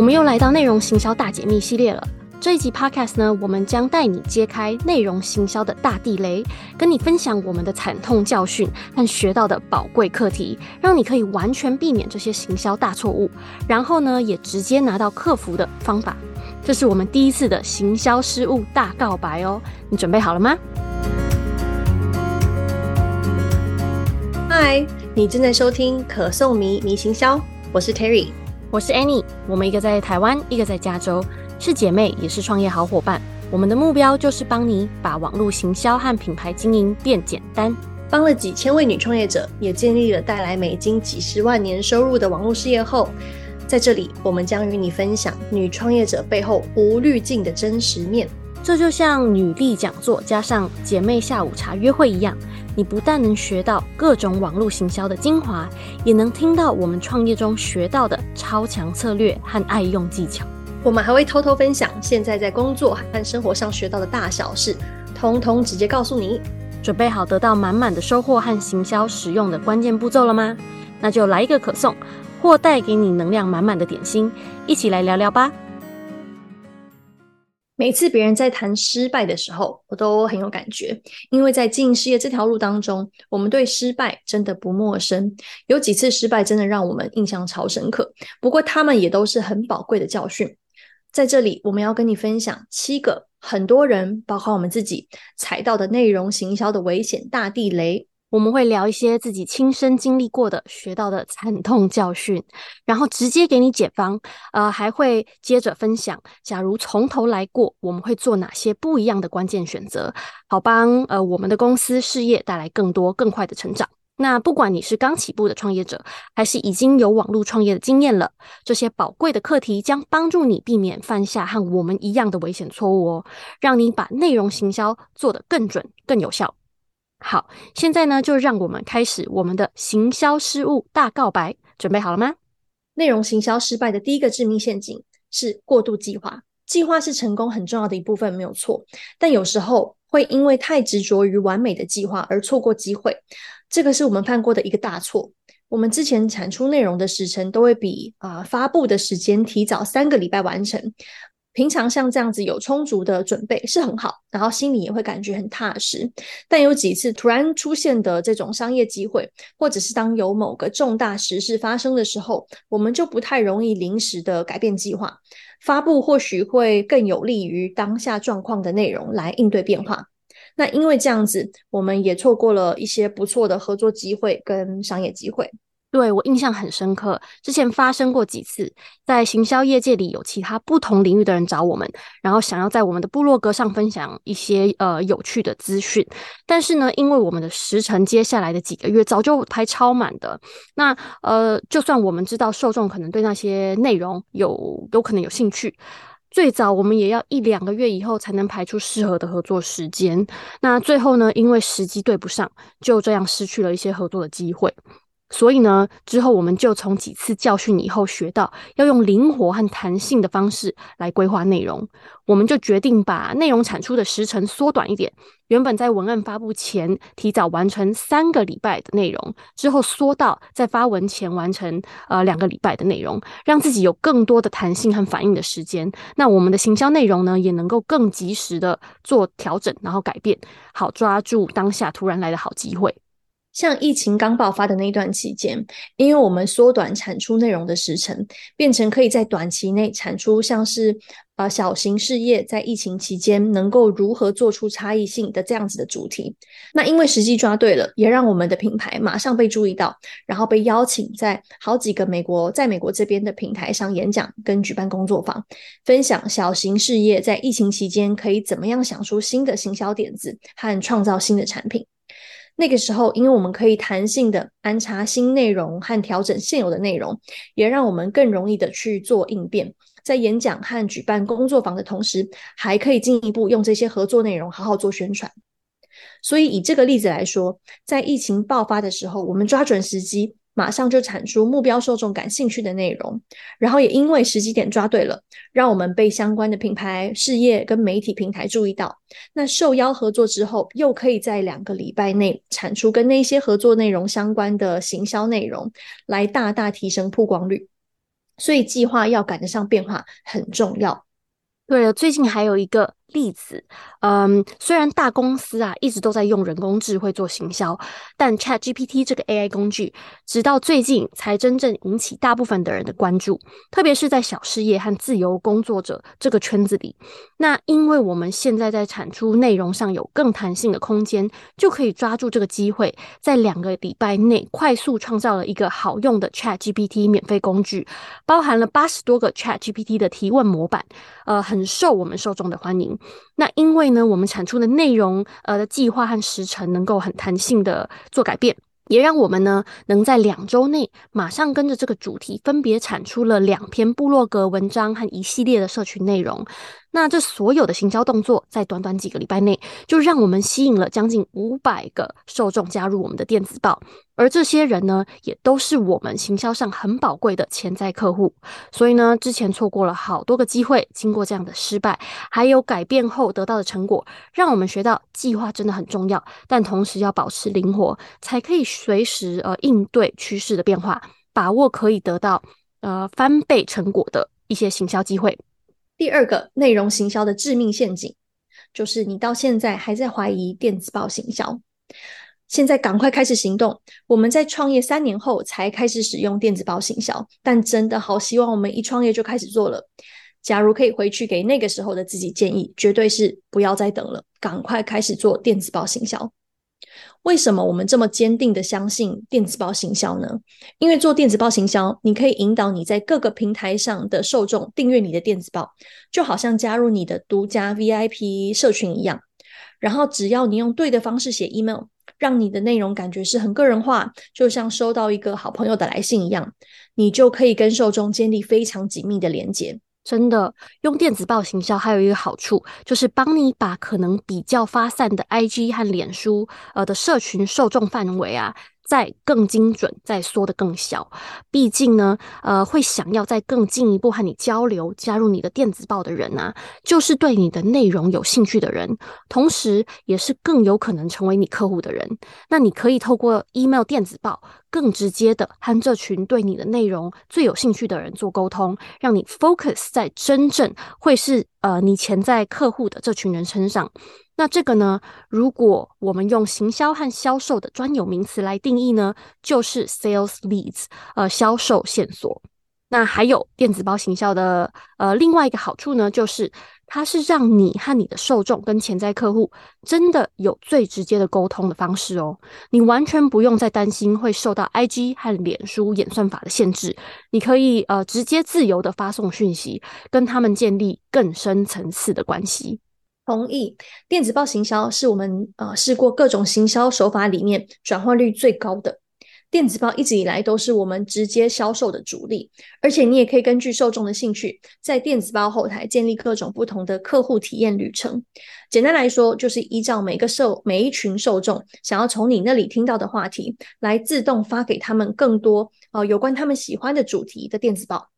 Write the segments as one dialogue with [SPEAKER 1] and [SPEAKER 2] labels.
[SPEAKER 1] 我们又来到内容行销大解密系列了。这一集 Podcast 呢，我们将带你揭开内容行销的大地雷，跟你分享我们的惨痛教训和学到的宝贵课题，让你可以完全避免这些行销大错误，然后呢，也直接拿到克服的方法。这是我们第一次的行销失误大告白哦，你准备好了吗？
[SPEAKER 2] 嗨，你正在收听可颂迷迷行销，我是 Terry，
[SPEAKER 1] 我是 Annie，我们一个在台湾，一个在加州。是姐妹，也是创业好伙伴。我们的目标就是帮你把网络行销和品牌经营变简单，
[SPEAKER 2] 帮了几千位女创业者，也建立了带来美金几十万年收入的网络事业后，在这里我们将与你分享女创业者背后无滤镜的真实面。
[SPEAKER 1] 这就像女力讲座加上姐妹下午茶约会一样，你不但能学到各种网络行销的精华，也能听到我们创业中学到的超强策略和爱用技巧。
[SPEAKER 2] 我们还会偷偷分享现在在工作和生活上学到的大小事，通通直接告诉你。
[SPEAKER 1] 准备好得到满满的收获和行销实用的关键步骤了吗？那就来一个可颂，或带给你能量满满的点心，一起来聊聊吧。
[SPEAKER 2] 每次别人在谈失败的时候，我都很有感觉，因为在经营事业这条路当中，我们对失败真的不陌生。有几次失败真的让我们印象超深刻，不过他们也都是很宝贵的教训。在这里，我们要跟你分享七个很多人，包括我们自己踩到的内容行销的危险大地雷。
[SPEAKER 1] 我们会聊一些自己亲身经历过的、学到的惨痛教训，然后直接给你解方。呃，还会接着分享，假如从头来过，我们会做哪些不一样的关键选择，好帮呃我们的公司事业带来更多更快的成长。那不管你是刚起步的创业者，还是已经有网络创业的经验了，这些宝贵的课题将帮助你避免犯下和我们一样的危险错误哦，让你把内容行销做得更准、更有效。好，现在呢，就让我们开始我们的行销失误大告白，准备好了吗？
[SPEAKER 2] 内容行销失败的第一个致命陷阱是过度计划，计划是成功很重要的一部分，没有错，但有时候会因为太执着于完美的计划而错过机会。这个是我们犯过的一个大错。我们之前产出内容的时程都会比啊、发布的时间提早三个礼拜完成。平常像这样子有充足的准备是很好，然后心里也会感觉很踏实。但有几次突然出现的这种商业机会，或者是当有某个重大时事发生的时候，我们就不太容易临时的改变计划。发布或许会更有利于当下状况的内容来应对变化。那因为这样子，我们也错过了一些不错的合作机会跟商业机会。
[SPEAKER 1] 对，我印象很深刻，之前发生过几次，在行销业界里有其他不同领域的人找我们，然后想要在我们的部落格上分享一些呃有趣的资讯，但是呢，因为我们的时程接下来的几个月早就排超满的，那呃，就算我们知道受众可能对那些内容有有可能有兴趣。最早我们也要一两个月以后才能排出适合的合作时间，那最后呢，因为时机对不上，就这样失去了一些合作的机会。所以呢，之后我们就从几次教训以后学到，要用灵活和弹性的方式来规划内容。我们就决定把内容产出的时程缩短一点，原本在文案发布前提早完成三个礼拜的内容，之后缩到在发文前完成呃两个礼拜的内容，让自己有更多的弹性和反应的时间。那我们的行销内容呢，也能够更及时的做调整，然后改变，好抓住当下突然来的好机会。
[SPEAKER 2] 像疫情刚爆发的那段期间，因为我们缩短产出内容的时程，变成可以在短期内产出像是呃小型事业在疫情期间能够如何做出差异性的这样子的主题。那因为时机抓对了，也让我们的品牌马上被注意到，然后被邀请在好几个美国在美国这边的平台上演讲跟举办工作坊，分享小型事业在疫情期间可以怎么样想出新的行销点子和创造新的产品。那个时候，因为我们可以弹性的安插新内容和调整现有的内容，也让我们更容易的去做应变。在演讲和举办工作坊的同时，还可以进一步用这些合作内容好好做宣传。所以，以这个例子来说，在疫情爆发的时候，我们抓准时机。马上就产出目标受众感兴趣的内容，然后也因为时机点抓对了，让我们被相关的品牌、事业跟媒体平台注意到。那受邀合作之后，又可以在两个礼拜内产出跟那些合作内容相关的行销内容，来大大提升曝光率。所以计划要赶得上变化很重要。
[SPEAKER 1] 对了，最近还有一个。例子，嗯，虽然大公司啊一直都在用人工智慧做行销，但 ChatGPT 这个 AI 工具，直到最近才真正引起大部分的人的关注，特别是在小事业和自由工作者这个圈子里。那因为我们现在在产出内容上有更弹性的空间，就可以抓住这个机会，在两个礼拜内快速创造了一个好用的 ChatGPT 免费工具，包含了八十多个 ChatGPT 的提问模板，呃，很受我们受众的欢迎。那因为呢，我们产出的内容，呃，的计划和时程能够很弹性的做改变，也让我们呢能在两周内马上跟着这个主题分别产出了两篇部落格文章和一系列的社群内容。那这所有的行销动作，在短短几个礼拜内，就让我们吸引了将近五百个受众加入我们的电子报，而这些人呢，也都是我们行销上很宝贵的潜在客户。所以呢，之前错过了好多个机会，经过这样的失败，还有改变后得到的成果，让我们学到计划真的很重要，但同时要保持灵活，才可以随时呃应对趋势的变化，把握可以得到呃翻倍成果的一些行销机会。
[SPEAKER 2] 第二个内容行销的致命陷阱，就是你到现在还在怀疑电子报行销，现在赶快开始行动。我们在创业三年后才开始使用电子报行销，但真的好希望我们一创业就开始做了。假如可以回去给那个时候的自己建议，绝对是不要再等了，赶快开始做电子报行销。为什么我们这么坚定的相信电子报行销呢？因为做电子报行销，你可以引导你在各个平台上的受众订阅你的电子报，就好像加入你的独家 VIP 社群一样。然后只要你用对的方式写 email，让你的内容感觉是很个人化，就像收到一个好朋友的来信一样，你就可以跟受众建立非常紧密的连接。
[SPEAKER 1] 真的，用电子报行销还有一个好处，就是帮你把可能比较发散的 IG 和脸书呃的社群受众范围啊。再更精准，再缩得更小。毕竟呢，呃，会想要再更进一步和你交流、加入你的电子报的人啊，就是对你的内容有兴趣的人，同时也是更有可能成为你客户的人。那你可以透过 email 电子报，更直接的和这群对你的内容最有兴趣的人做沟通，让你 focus 在真正会是呃你潜在客户的这群人身上。那这个呢，如果我们用行销和销售的专有名词来定义呢，就是 sales leads，呃，销售线索。那还有电子包行销的呃另外一个好处呢，就是它是让你和你的受众跟潜在客户真的有最直接的沟通的方式哦。你完全不用再担心会受到 IG 和脸书演算法的限制，你可以呃直接自由的发送讯息，跟他们建立更深层次的关系。
[SPEAKER 2] 同意，电子报行销是我们呃试过各种行销手法里面转换率最高的。电子报一直以来都是我们直接销售的主力，而且你也可以根据受众的兴趣，在电子报后台建立各种不同的客户体验旅程。简单来说，就是依照每个受每一群受众想要从你那里听到的话题，来自动发给他们更多呃有关他们喜欢的主题的电子报。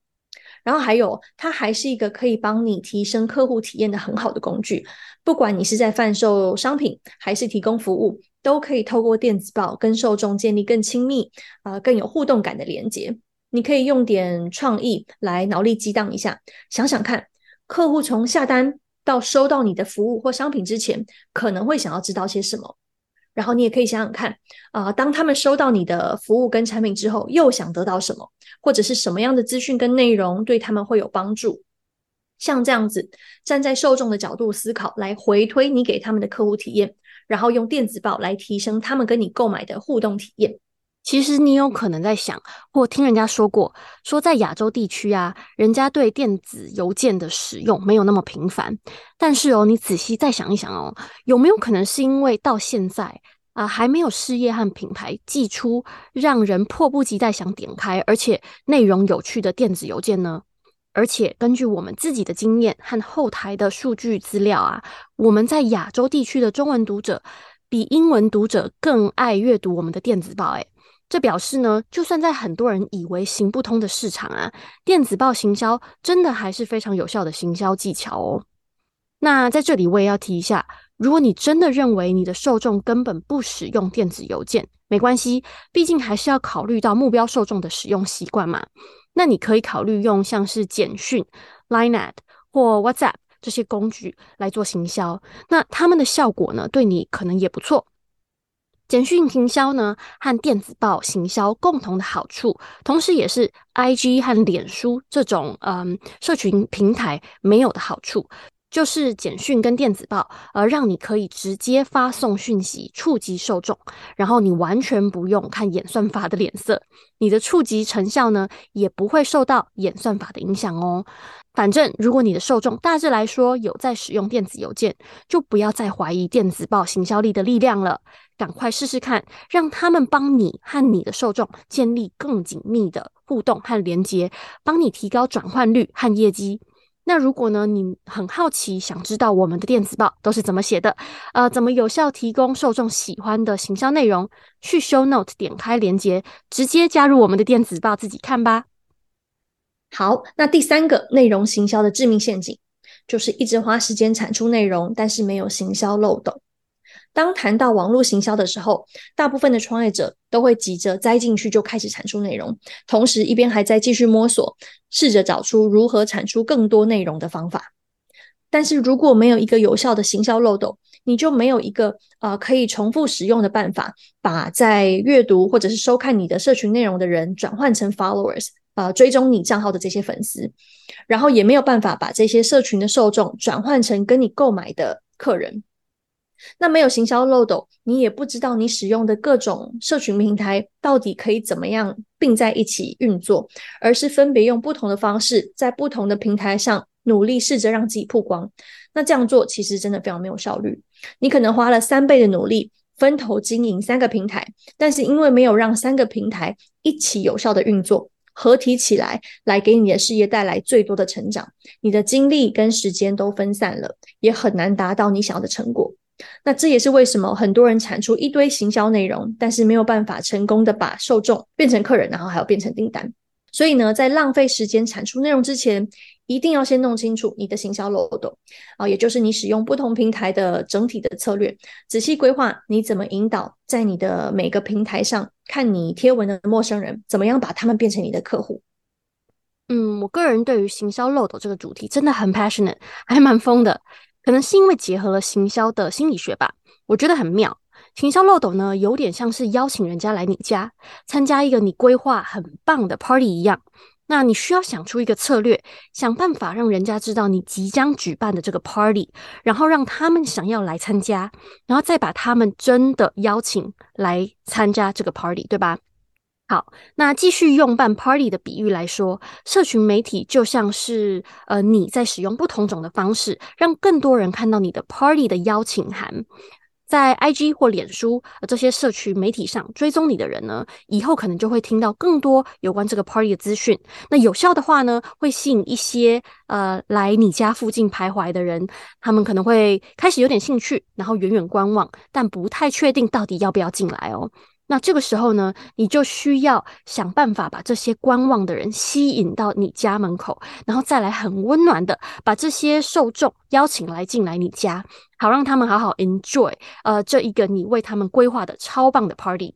[SPEAKER 2] 然后还有，它还是一个可以帮你提升客户体验的很好的工具。不管你是在贩售商品，还是提供服务，都可以透过电子报跟受众建立更亲密、呃更有互动感的连接。你可以用点创意来脑力激荡一下，想想看，客户从下单到收到你的服务或商品之前，可能会想要知道些什么。然后你也可以想想看，啊、当他们收到你的服务跟产品之后，又想得到什么，或者是什么样的资讯跟内容对他们会有帮助？像这样子，站在受众的角度思考，来回推你给他们的客户体验，然后用电子报来提升他们跟你购买的互动体验。
[SPEAKER 1] 其实你有可能在想，或听人家说过，说在亚洲地区啊，人家对电子邮件的使用没有那么频繁。但是哦，你仔细再想一想哦，有没有可能是因为到现在啊，呃，还没有事业和品牌寄出让人迫不及待想点开，而且内容有趣的电子邮件呢？而且根据我们自己的经验和后台的数据资料啊，我们在亚洲地区的中文读者比英文读者更爱阅读我们的电子报，诶。这表示呢，就算在很多人以为行不通的市场啊，电子报行销真的还是非常有效的行销技巧哦。那在这里我也要提一下，如果你真的认为你的受众根本不使用电子邮件，没关系，毕竟还是要考虑到目标受众的使用习惯嘛。那你可以考虑用像是简讯、Line@ 或 WhatsApp 这些工具来做行销，那他们的效果呢，对你可能也不错。简讯行销呢，和电子报行销共同的好处，同时也是 IG 和脸书这种嗯社群平台没有的好处。就是简讯跟电子报，呃，让你可以直接发送讯息，触及受众，然后你完全不用看演算法的脸色，你的触及成效呢，也不会受到演算法的影响哦。反正如果你的受众大致来说有在使用电子邮件，就不要再怀疑电子报行销力的力量了，赶快试试看，让他们帮你和你的受众建立更紧密的互动和连接，帮你提高转换率和业绩。那如果呢，你很好奇，想知道我们的电子报都是怎么写的，呃，怎么有效提供受众喜欢的行销内容？去 Show Note 点开链接，直接加入我们的电子报，自己看吧。
[SPEAKER 2] 好，那第三个内容行销的致命陷阱，就是一直花时间产出内容，但是没有行销漏洞。当谈到网络行销的时候，大部分的创业者都会急着栽进去就开始产出内容，同时一边还在继续摸索，试着找出如何产出更多内容的方法。但是如果没有一个有效的行销漏斗，你就没有一个呃可以重复使用的办法，把在阅读或者是收看你的社群内容的人转换成 followers，呃，追踪你账号的这些粉丝，然后也没有办法把这些社群的受众转换成跟你购买的客人。那没有行销漏斗，你也不知道你使用的各种社群平台到底可以怎么样并在一起运作，而是分别用不同的方式在不同的平台上努力试着让自己曝光。那这样做其实真的非常没有效率。你可能花了三倍的努力分头经营三个平台，但是因为没有让三个平台一起有效的运作，合体起来来给你的事业带来最多的成长，你的精力跟时间都分散了，也很难达到你想要的成果。那这也是为什么很多人产出一堆行销内容，但是没有办法成功的把受众变成客人，然后还要变成订单。所以呢，在浪费时间产出内容之前，一定要先弄清楚你的行销漏斗啊，也就是你使用不同平台的整体的策略，仔细规划你怎么引导在你的每个平台上看你贴文的陌生人，怎么样把他们变成你的客户。
[SPEAKER 1] 嗯，我个人对于行销漏斗这个主题真的很 passionate，还蛮疯的。可能是因为结合了行销的心理学吧，我觉得很妙。行销漏斗呢，有点像是邀请人家来你家参加一个你规划很棒的 party 一样。那你需要想出一个策略，想办法让人家知道你即将举办的这个 party，然后让他们想要来参加，然后再把他们真的邀请来参加这个 party，对吧？好，那继续用办 party 的比喻来说，社群媒体就像是呃你在使用不同种的方式，让更多人看到你的 party 的邀请函，在 IG 或脸书这些社群媒体上追踪你的人呢，以后可能就会听到更多有关这个 party 的资讯。那有效的话呢，会吸引一些呃来你家附近徘徊的人，他们可能会开始有点兴趣，然后远远观望，但不太确定到底要不要进来哦。那这个时候呢，你就需要想办法把这些观望的人吸引到你家门口，然后再来很温暖的把这些受众邀请来进来你家，好让他们好好 enjoy 呃这一个你为他们规划的超棒的 party。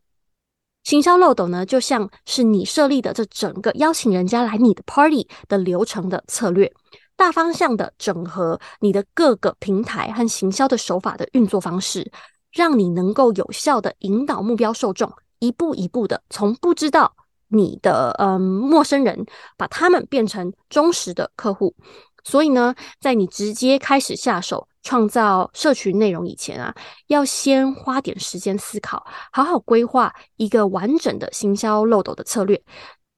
[SPEAKER 1] 行销漏斗呢，就像是你设立的这整个邀请人家来你的 party 的流程的策略，大方向的整合你的各个平台和行销的手法的运作方式。让你能够有效的引导目标受众，一步一步的从不知道你的嗯陌生人，把他们变成忠实的客户。所以呢，在你直接开始下手创造社群内容以前啊，要先花点时间思考，好好规划一个完整的行销漏斗的策略，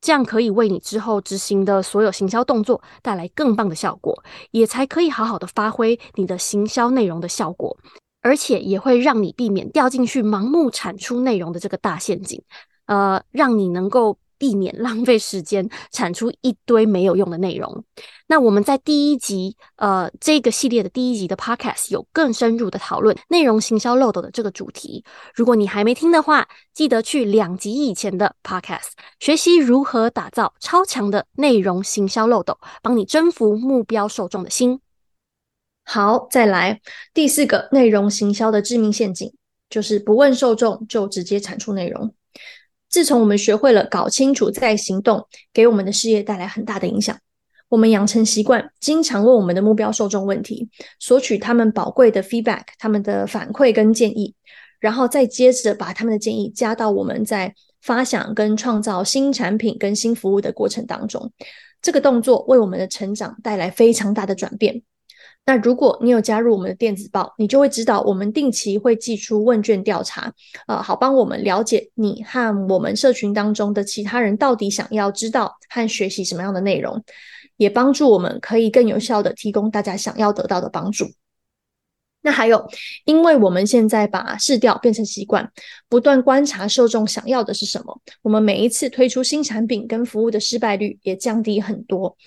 [SPEAKER 1] 这样可以为你之后执行的所有行销动作带来更棒的效果，也才可以好好的发挥你的行销内容的效果。而且也会让你避免掉进去盲目产出内容的这个大陷阱，呃，让你能够避免浪费时间产出一堆没有用的内容。那我们在第一集，呃，这个系列的第一集的 Podcast 有更深入的讨论内容行销漏斗的这个主题。如果你还没听的话，记得去两集以前的 Podcast 学习如何打造超强的内容行销漏斗，帮你征服目标受众的心。
[SPEAKER 2] 好，再来第四个内容行销的致命陷阱，就是不问受众就直接产出内容。自从我们学会了搞清楚再行动，给我们的事业带来很大的影响。我们养成习惯，经常问我们的目标受众问题，索取他们宝贵的 feedback，他们的反馈跟建议，然后再接着把他们的建议加到我们在发想跟创造新产品跟新服务的过程当中。这个动作为我们的成长带来非常大的转变。那如果你有加入我们的电子报，你就会知道我们定期会寄出问卷调查，呃，好帮我们了解你和我们社群当中的其他人到底想要知道和学习什么样的内容。也帮助我们可以更有效地提供大家想要得到的帮助。那还有，因为我们现在把试调变成习惯，不断观察受众想要的是什么，我们每一次推出新产品跟服务的失败率也降低很多。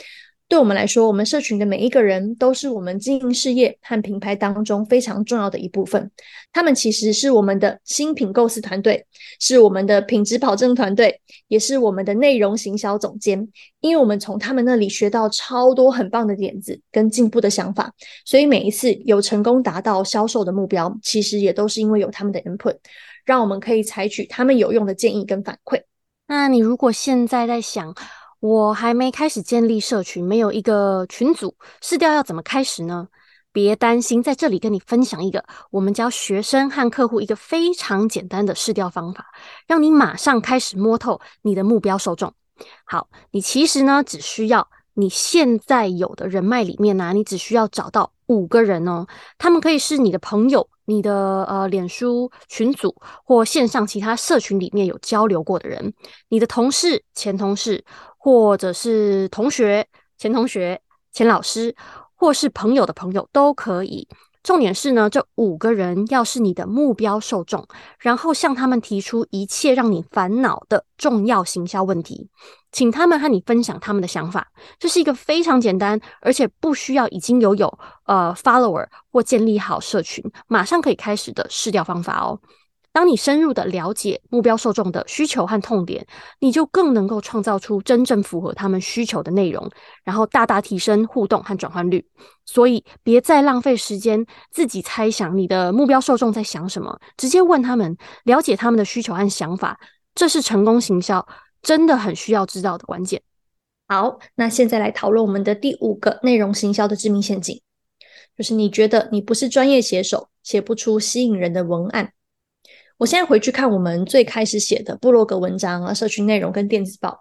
[SPEAKER 2] 对我们来说，我们社群的每一个人都是我们经营事业和品牌当中非常重要的一部分。他们其实是我们的新品构思团队，是我们的品质保证团队，也是我们的内容行销总监。因为我们从他们那里学到超多很棒的点子跟进步的想法，所以每一次有成功达到销售的目标，其实也都是因为有他们的 input，让我们可以采取他们有用的建议跟反馈。
[SPEAKER 1] 那你如果现在在想，我还没开始建立社群，没有一个群组，试调要怎么开始呢？别担心，在这里跟你分享一个我们教学生和客户一个非常简单的试调方法，让你马上开始摸透你的目标受众。好，你其实呢，只需要你现在有的人脉里面呢、啊，你只需要找到五个人哦，他们可以是你的朋友。你的呃，脸书群组或线上其他社群里面有交流过的人，你的同事、前同事，或者是同学、前同学、前老师，或是朋友的朋友都可以。重点是呢，这五个人要是你的目标受众，然后向他们提出一切让你烦恼的重要行销问题，请他们和你分享他们的想法。这是一个非常简单，而且不需要已经有有呃 follower 或建立好社群，马上可以开始的试调方法哦。当你深入的了解目标受众的需求和痛点，你就更能够创造出真正符合他们需求的内容，然后大大提升互动和转换率。所以，别再浪费时间自己猜想你的目标受众在想什么，直接问他们，了解他们的需求和想法，这是成功行销真的很需要知道的关键。
[SPEAKER 2] 好，那现在来讨论我们的第五个内容行销的致命陷阱，就是你觉得你不是专业写手，写不出吸引人的文案。我现在回去看我们最开始写的部落格文章啊、社群内容跟电子报，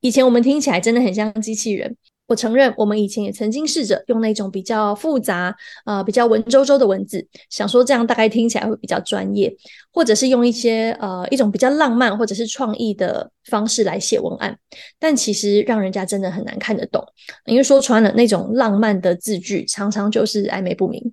[SPEAKER 2] 以前我们听起来真的很像机器人。我承认，我们以前也曾经试着用那种比较复杂、呃比较文绉绉的文字，想说这样大概听起来会比较专业，或者是用一些呃一种比较浪漫或者是创意的方式来写文案，但其实让人家真的很难看得懂，因为说穿了那种浪漫的字句常常就是暧昧不明。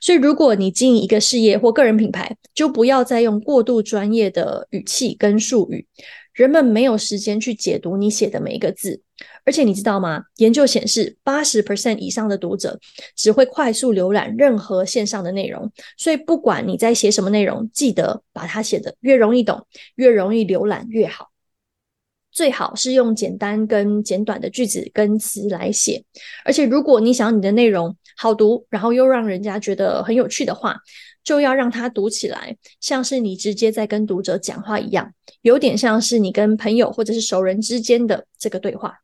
[SPEAKER 2] 所以，如果你经营一个事业或个人品牌，就不要再用过度专业的语气跟术语，人们没有时间去解读你写的每一个字。而且，你知道吗？研究显示，八十 percent 以上的读者只会快速浏览任何线上的内容。所以，不管你在写什么内容，记得把它写得越容易懂、越容易浏览越好。最好是用简单跟简短的句子跟词来写。而且，如果你想你的内容好读，然后又让人家觉得很有趣的话，就要让他读起来像是你直接在跟读者讲话一样，有点像是你跟朋友或者是熟人之间的这个对话。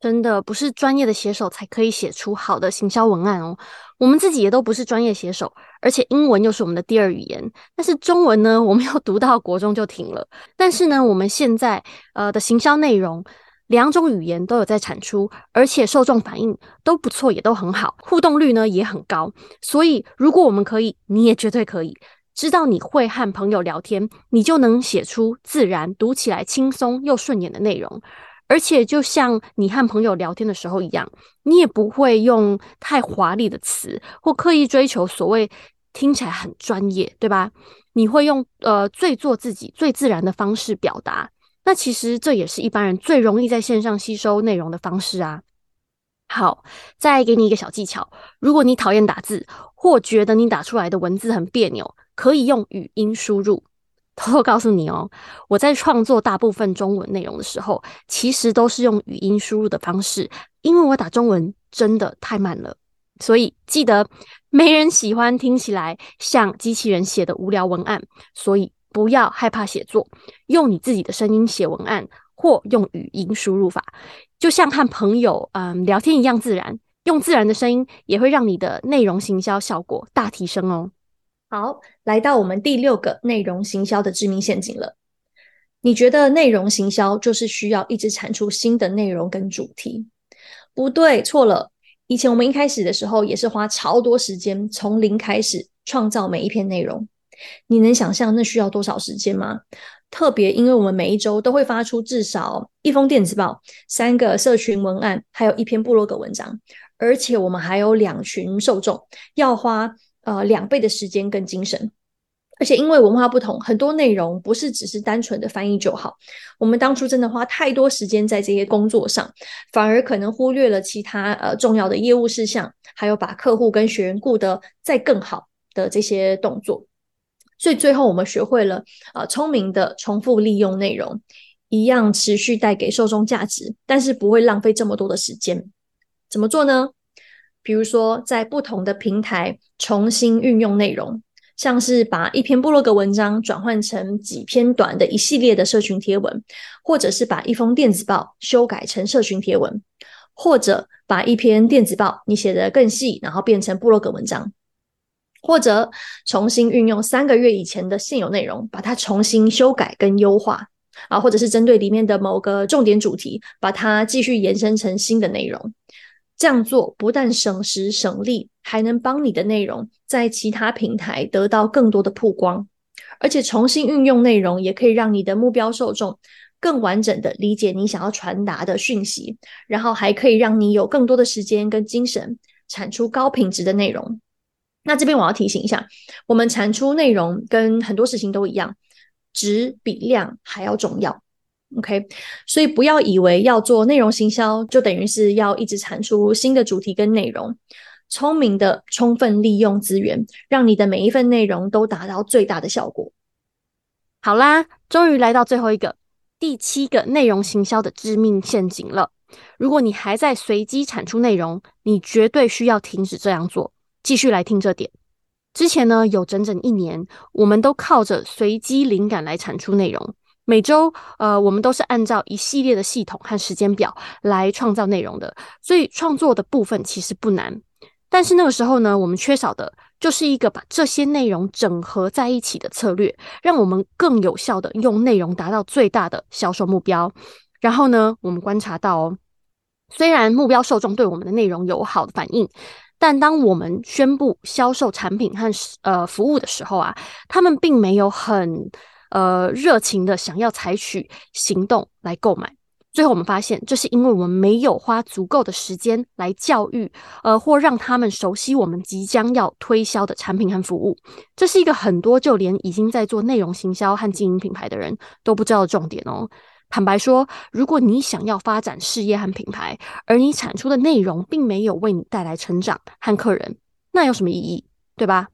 [SPEAKER 1] 真的不是专业的写手才可以写出好的行销文案哦。我们自己也都不是专业写手，而且英文又是我们的第二语言。但是中文呢，我们又 读到国中就停了。但是呢，我们现在呃的行销内容。两种语言都有在产出，而且受众反应都不错，也都很好，互动率呢也很高。所以，如果我们可以，你也绝对可以。知道你会和朋友聊天，你就能写出自然、读起来轻松又顺眼的内容。而且，就像你和朋友聊天的时候一样，你也不会用太华丽的词，或刻意追求所谓听起来很专业，对吧？你会用呃最做自己、最自然的方式表达。那其实这也是一般人最容易在线上吸收内容的方式啊。好，再给你一个小技巧：如果你讨厌打字，或觉得你打出来的文字很别扭，可以用语音输入。偷偷告诉你哦，我在创作大部分中文内容的时候，其实都是用语音输入的方式，因为我打中文真的太慢了。所以记得，没人喜欢听起来像机器人写的无聊文案，所以。不要害怕写作，用你自己的声音写文案，或用语音输入法，就像和朋友嗯聊天一样自然。用自然的声音也会让你的内容行销效果大提升哦。
[SPEAKER 2] 好，来到我们第六个内容行销的致命陷阱了。你觉得内容行销就是需要一直产出新的内容跟主题？不对，错了。以前我们一开始的时候也是花超多时间，从零开始创造每一篇内容。你能想象那需要多少时间吗？特别因为我们每一周都会发出至少一封电子报、三个社群文案，还有一篇部落格文章。而且我们还有两群受众，要花呃两倍的时间跟精神。而且因为文化不同，很多内容不是只是单纯的翻译就好。我们当初真的花太多时间在这些工作上，反而可能忽略了其他呃重要的业务事项，还有把客户跟学员顾得再更好的这些动作。所以最后我们学会了呃聪明的重复利用内容，一样持续带给受众价值，但是不会浪费这么多的时间。怎么做呢？比如说，在不同的平台重新运用内容，像是把一篇部落格文章转换成几篇短的一系列的社群贴文，或者是把一封电子报修改成社群贴文，或者把一篇电子报你写得更细，然后变成部落格文章，或者重新运用三个月以前的现有内容，把它重新修改跟优化啊，或者是针对里面的某个重点主题，把它继续延伸成新的内容。这样做不但省时省力，还能帮你的内容在其他平台得到更多的曝光，而且重新运用内容也可以让你的目标受众更完整的理解你想要传达的讯息，然后还可以让你有更多的时间跟精神产出高品质的内容。那这边我要提醒一下，我们产出内容跟很多事情都一样，质比量还要重要。OK，所以不要以为要做内容行销就等于是要一直产出新的主题跟内容。聪明的充分利用资源，让你的每一份内容都达到最大的效果。
[SPEAKER 1] 好啦，终于来到最后一个第七个内容行销的致命陷阱了。如果你还在随机产出内容，你绝对需要停止这样做。继续来听这点。之前呢，有整整一年，我们都靠着随机灵感来产出内容。每周，呃，我们都是按照一系列的系统和时间表来创造内容的，所以创作的部分其实不难。但是那个时候呢，我们缺少的就是一个把这些内容整合在一起的策略，让我们更有效的用内容达到最大的销售目标。然后呢，我们观察到哦，虽然目标受众对我们的内容有好的反应，但当我们宣布销售产品和呃服务的时候啊，他们并没有很。呃，热情的想要采取行动来购买，最后我们发现，这是因为我们没有花足够的时间来教育，呃，或让他们熟悉我们即将要推销的产品和服务。这是一个很多就连已经在做内容行销和经营品牌的人都不知道的重点哦。坦白说，如果你想要发展事业和品牌，而你产出的内容并没有为你带来成长和客人，那有什么意义？对吧？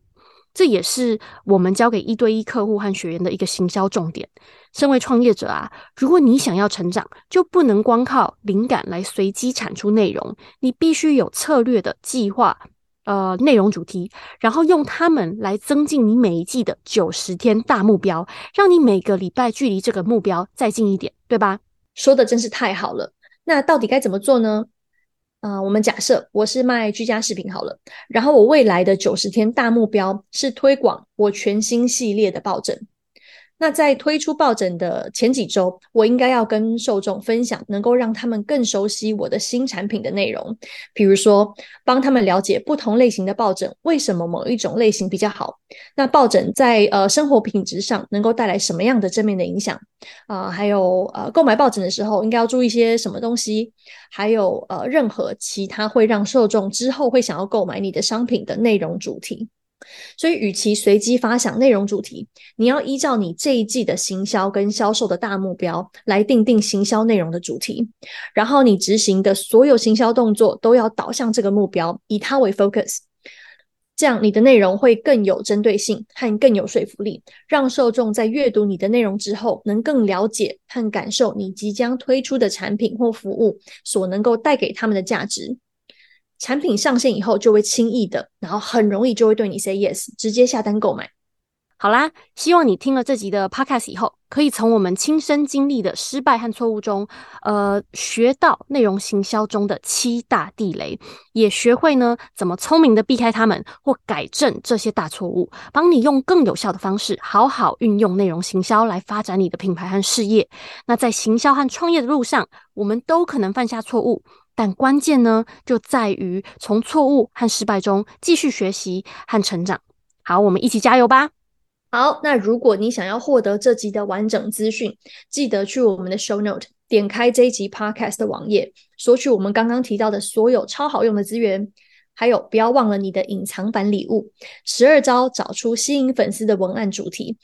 [SPEAKER 1] 这也是我们教给一对一客户和学员的一个行销重点。身为创业者啊，如果你想要成长，就不能光靠灵感来随机产出内容，你必须有策略的计划，呃，内容主题，然后用它们来增进你每一季的九十天大目标，让你每个礼拜距离这个目标再近一点，对吧？
[SPEAKER 2] 说的真是太好了。那到底该怎么做呢？啊、呃，我们假设我是卖居家饰品好了，然后我未来的九十天大目标是推广我全新系列的抱枕。那在推出抱枕的前几周，我应该要跟受众分享能够让他们更熟悉我的新产品的内容，比如说帮他们了解不同类型的抱枕为什么某一种类型比较好。那抱枕在呃生活品质上能够带来什么样的正面的影响啊、还有呃购买抱枕的时候应该要注意些什么东西？还有呃任何其他会让受众之后会想要购买你的商品的内容主题。所以，与其随机发想内容主题，你要依照你这一季的行销跟销售的大目标来定定行销内容的主题，然后你执行的所有行销动作都要导向这个目标，以它为 focus。这样，你的内容会更有针对性和更有说服力，让受众在阅读你的内容之后，能更了解和感受你即将推出的产品或服务所能够带给他们的价值。产品上线以后，就会轻易的，然后很容易就会对你 say yes，直接下单购买。
[SPEAKER 1] 好啦，希望你听了这集的 podcast 以后，可以从我们亲身经历的失败和错误中，呃，学到内容行销中的七大地雷，也学会呢怎么聪明的避开他们或改正这些大错误，帮你用更有效的方式，好好运用内容行销来发展你的品牌和事业。那在行销和创业的路上，我们都可能犯下错误，但关键呢就在于从错误和失败中继续学习和成长。好，我们一起加油吧！
[SPEAKER 2] 好，那如果你想要获得这集的完整资讯，记得去我们的 show note，点开这一集 podcast 的网页，索取我们刚刚提到的所有超好用的资源。还有，不要忘了你的隐藏版礼物——十二招找出吸引粉丝的文案主题。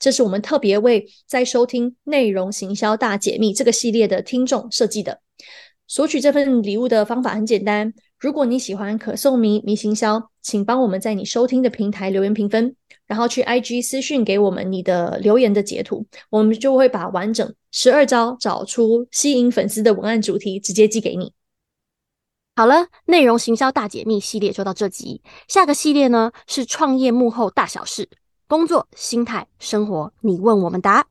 [SPEAKER 2] 这是我们特别为在收听内容行销大解密这个系列的听众设计的。索取这份礼物的方法很简单，如果你喜欢可颂迷迷行销，请帮我们在你收听的平台留言评分。然后去 IG 私讯给我们你的留言的截图，我们就会把完整十二招找出吸引粉丝的文案主题直接寄给你。
[SPEAKER 1] 好了，内容行销大解密系列就到这集，下个系列呢是创业幕后大小事，工作、心态、生活，你问我们答。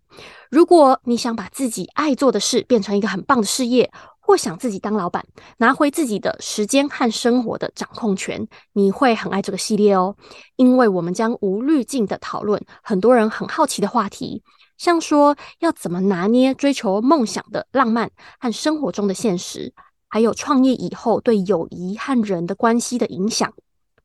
[SPEAKER 1] 如果你想把自己爱做的事变成一个很棒的事业，或想自己当老板，拿回自己的时间和生活的掌控权，你会很爱这个系列哦，因为我们将无滤镜的讨论很多人很好奇的话题，像说要怎么拿捏追求梦想的浪漫和生活中的现实，还有创业以后对友谊和人的关系的影响。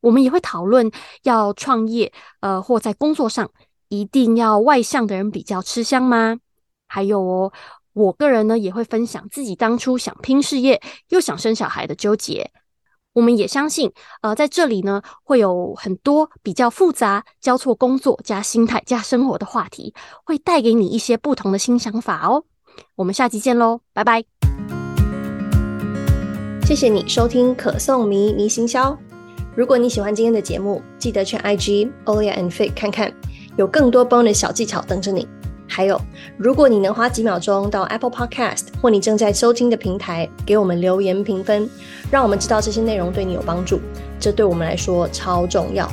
[SPEAKER 1] 我们也会讨论要创业，呃，或在工作上一定要外向的人比较吃香吗？还有哦。我个人呢也会分享自己当初想拼事业又想生小孩的纠结。我们也相信，呃，在这里呢会有很多比较复杂、交错工作加心态加生活的话题，会带给你一些不同的新想法哦。我们下期见喽，拜拜！
[SPEAKER 2] 谢谢你收听可颂迷迷行销。如果你喜欢今天的节目，记得去 IG Olia and Fig 看看，有更多 bonus 小技巧等着你。还有，如果你能花几秒钟到 Apple Podcast 或你正在收听的平台给我们留言评分，让我们知道这些内容对你有帮助，这对我们来说超重要，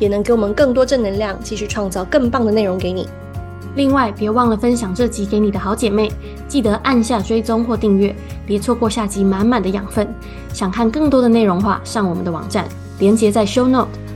[SPEAKER 2] 也能给我们更多正能量，继续创造更棒的内容给你。
[SPEAKER 1] 另外，别忘了分享这集给你的好姐妹，记得按下追踪或订阅，别错过下集满满的养分。想看更多的内容话，上我们的网站，连结在 Show Note。